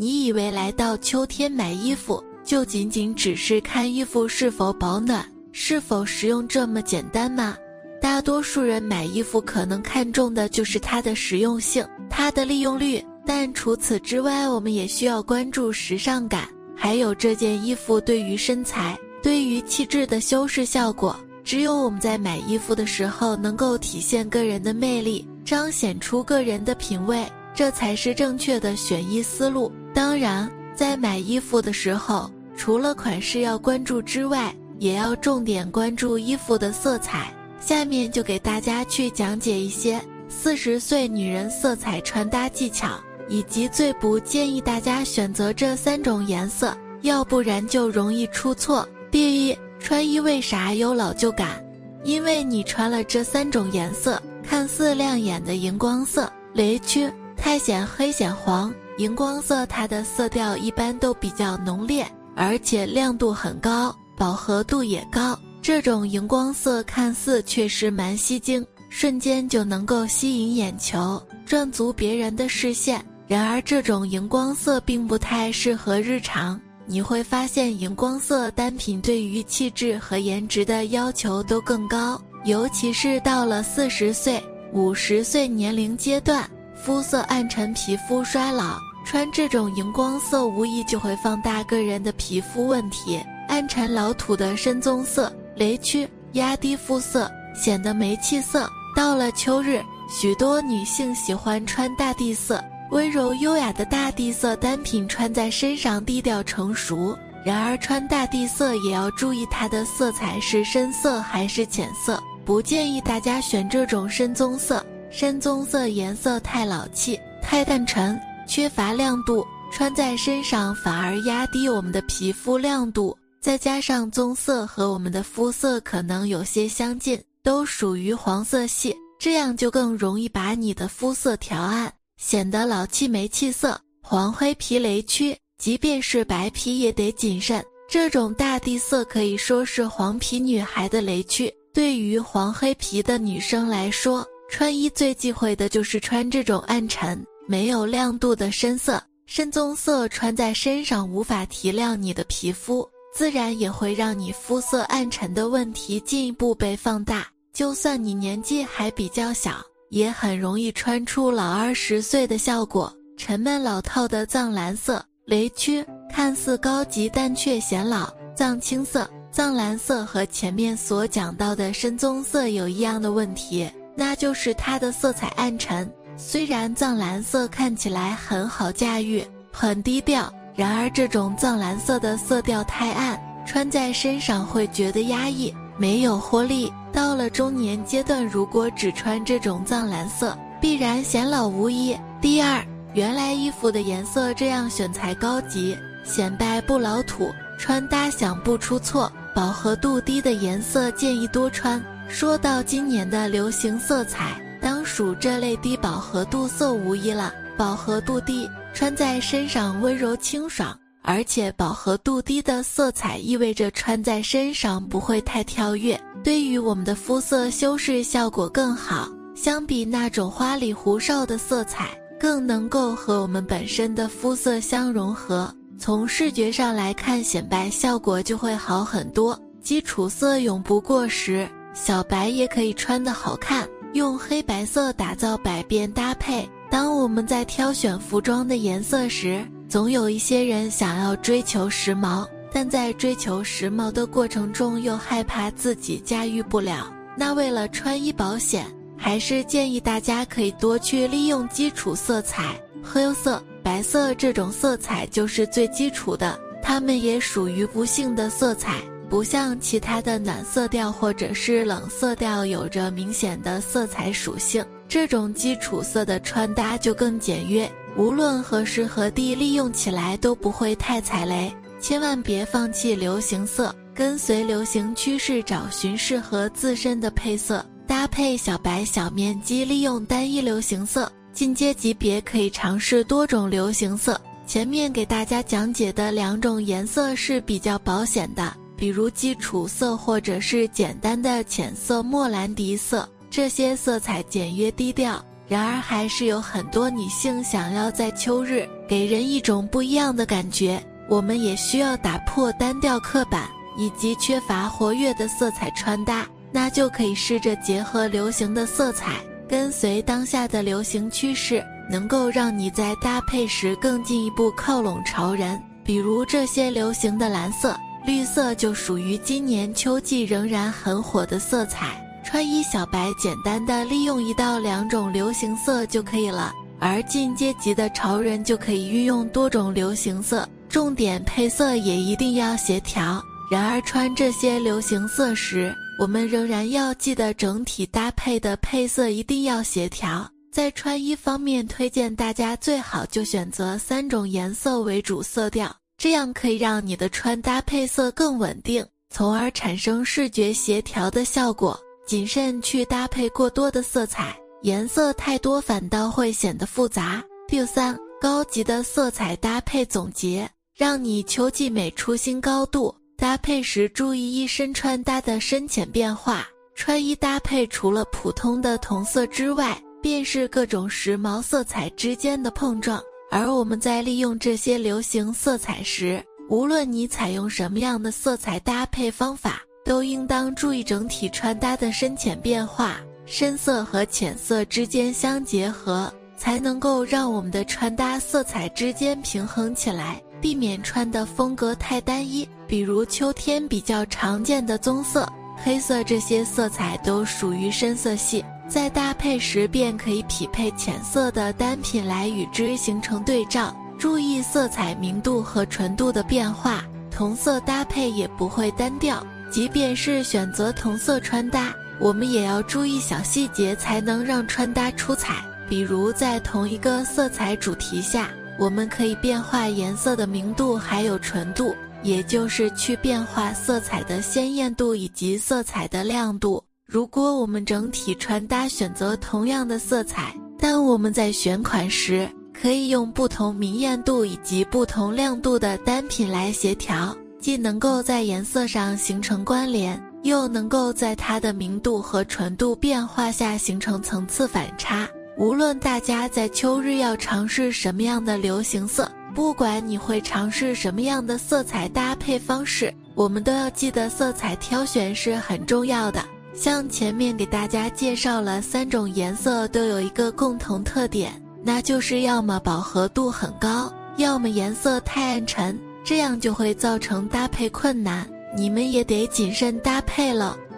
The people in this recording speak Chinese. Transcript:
你以为来到秋天买衣服就仅仅只是看衣服是否保暖、是否实用这么简单吗？大多数人买衣服可能看重的就是它的实用性、它的利用率，但除此之外，我们也需要关注时尚感，还有这件衣服对于身材、对于气质的修饰效果。只有我们在买衣服的时候能够体现个人的魅力，彰显出个人的品味，这才是正确的选衣思路。当然，在买衣服的时候，除了款式要关注之外，也要重点关注衣服的色彩。下面就给大家去讲解一些四十岁女人色彩穿搭技巧，以及最不建议大家选择这三种颜色，要不然就容易出错。第一，穿衣为啥有老旧感？因为你穿了这三种颜色，看似亮眼的荧光色、雷区、太显黑显黄。荧光色它的色调一般都比较浓烈，而且亮度很高，饱和度也高。这种荧光色看似确实蛮吸睛，瞬间就能够吸引眼球，赚足别人的视线。然而，这种荧光色并不太适合日常。你会发现，荧光色单品对于气质和颜值的要求都更高，尤其是到了四十岁、五十岁年龄阶段，肤色暗沉，皮肤衰老。穿这种荧光色，无疑就会放大个人的皮肤问题。暗沉老土的深棕色、雷区压低肤色，显得没气色。到了秋日，许多女性喜欢穿大地色，温柔优雅的大地色单品穿在身上低调成熟。然而，穿大地色也要注意它的色彩是深色还是浅色，不建议大家选这种深棕色。深棕色颜色太老气，太淡沉。缺乏亮度，穿在身上反而压低我们的皮肤亮度。再加上棕色和我们的肤色可能有些相近，都属于黄色系，这样就更容易把你的肤色调暗，显得老气没气色。黄黑皮雷区，即便是白皮也得谨慎。这种大地色可以说是黄皮女孩的雷区。对于黄黑皮的女生来说，穿衣最忌讳的就是穿这种暗沉。没有亮度的深色、深棕色穿在身上无法提亮你的皮肤，自然也会让你肤色暗沉的问题进一步被放大。就算你年纪还比较小，也很容易穿出老二十岁的效果。沉闷老套的藏蓝色、雷区看似高级，但却显老。藏青色、藏蓝色和前面所讲到的深棕色有一样的问题，那就是它的色彩暗沉。虽然藏蓝色看起来很好驾驭，很低调，然而这种藏蓝色的色调太暗，穿在身上会觉得压抑，没有活力。到了中年阶段，如果只穿这种藏蓝色，必然显老无疑。第二，原来衣服的颜色这样选才高级，显白不老土，穿搭想不出错。饱和度低的颜色建议多穿。说到今年的流行色彩。当属这类低饱和度色无疑了。饱和度低，穿在身上温柔清爽，而且饱和度低的色彩意味着穿在身上不会太跳跃，对于我们的肤色修饰效果更好。相比那种花里胡哨的色彩，更能够和我们本身的肤色相融合。从视觉上来看，显白效果就会好很多。基础色永不过时，小白也可以穿得好看。用黑白色打造百变搭配。当我们在挑选服装的颜色时，总有一些人想要追求时髦，但在追求时髦的过程中又害怕自己驾驭不了。那为了穿衣保险，还是建议大家可以多去利用基础色彩，黑色、白色这种色彩就是最基础的，它们也属于不幸的色彩。不像其他的暖色调或者是冷色调有着明显的色彩属性，这种基础色的穿搭就更简约，无论何时何地利用起来都不会太踩雷。千万别放弃流行色，跟随流行趋势，找寻适合自身的配色，搭配小白小面积，利用单一流行色。进阶级别可以尝试多种流行色。前面给大家讲解的两种颜色是比较保险的，比如基础色或者是简单的浅色莫兰迪色，这些色彩简约低调。然而，还是有很多女性想要在秋日给人一种不一样的感觉。我们也需要打破单调刻板以及缺乏活跃的色彩穿搭，那就可以试着结合流行的色彩，跟随当下的流行趋势，能够让你在搭配时更进一步靠拢潮人。比如这些流行的蓝色、绿色，就属于今年秋季仍然很火的色彩。穿衣小白简单的利用一到两种流行色就可以了，而进阶级的潮人就可以运用多种流行色，重点配色也一定要协调。然而穿这些流行色时，我们仍然要记得整体搭配的配色一定要协调。在穿衣方面，推荐大家最好就选择三种颜色为主色调，这样可以让你的穿搭配色更稳定，从而产生视觉协调的效果。谨慎去搭配过多的色彩，颜色太多反倒会显得复杂。第三，高级的色彩搭配总结，让你秋季美出新高度。搭配时注意一身穿搭的深浅变化。穿衣搭配除了普通的同色之外，便是各种时髦色彩之间的碰撞。而我们在利用这些流行色彩时，无论你采用什么样的色彩搭配方法。都应当注意整体穿搭的深浅变化，深色和浅色之间相结合，才能够让我们的穿搭色彩之间平衡起来，避免穿的风格太单一。比如秋天比较常见的棕色、黑色这些色彩都属于深色系，在搭配时便可以匹配浅色的单品来与之形成对照。注意色彩明度和纯度的变化，同色搭配也不会单调。即便是选择同色穿搭，我们也要注意小细节，才能让穿搭出彩。比如在同一个色彩主题下，我们可以变化颜色的明度还有纯度，也就是去变化色彩的鲜艳度以及色彩的亮度。如果我们整体穿搭选择同样的色彩，但我们在选款时可以用不同明艳度以及不同亮度的单品来协调。既能够在颜色上形成关联，又能够在它的明度和纯度变化下形成层次反差。无论大家在秋日要尝试什么样的流行色，不管你会尝试什么样的色彩搭配方式，我们都要记得色彩挑选是很重要的。像前面给大家介绍了三种颜色，都有一个共同特点，那就是要么饱和度很高，要么颜色太暗沉。这样就会造成搭配困难，你们也得谨慎搭配了。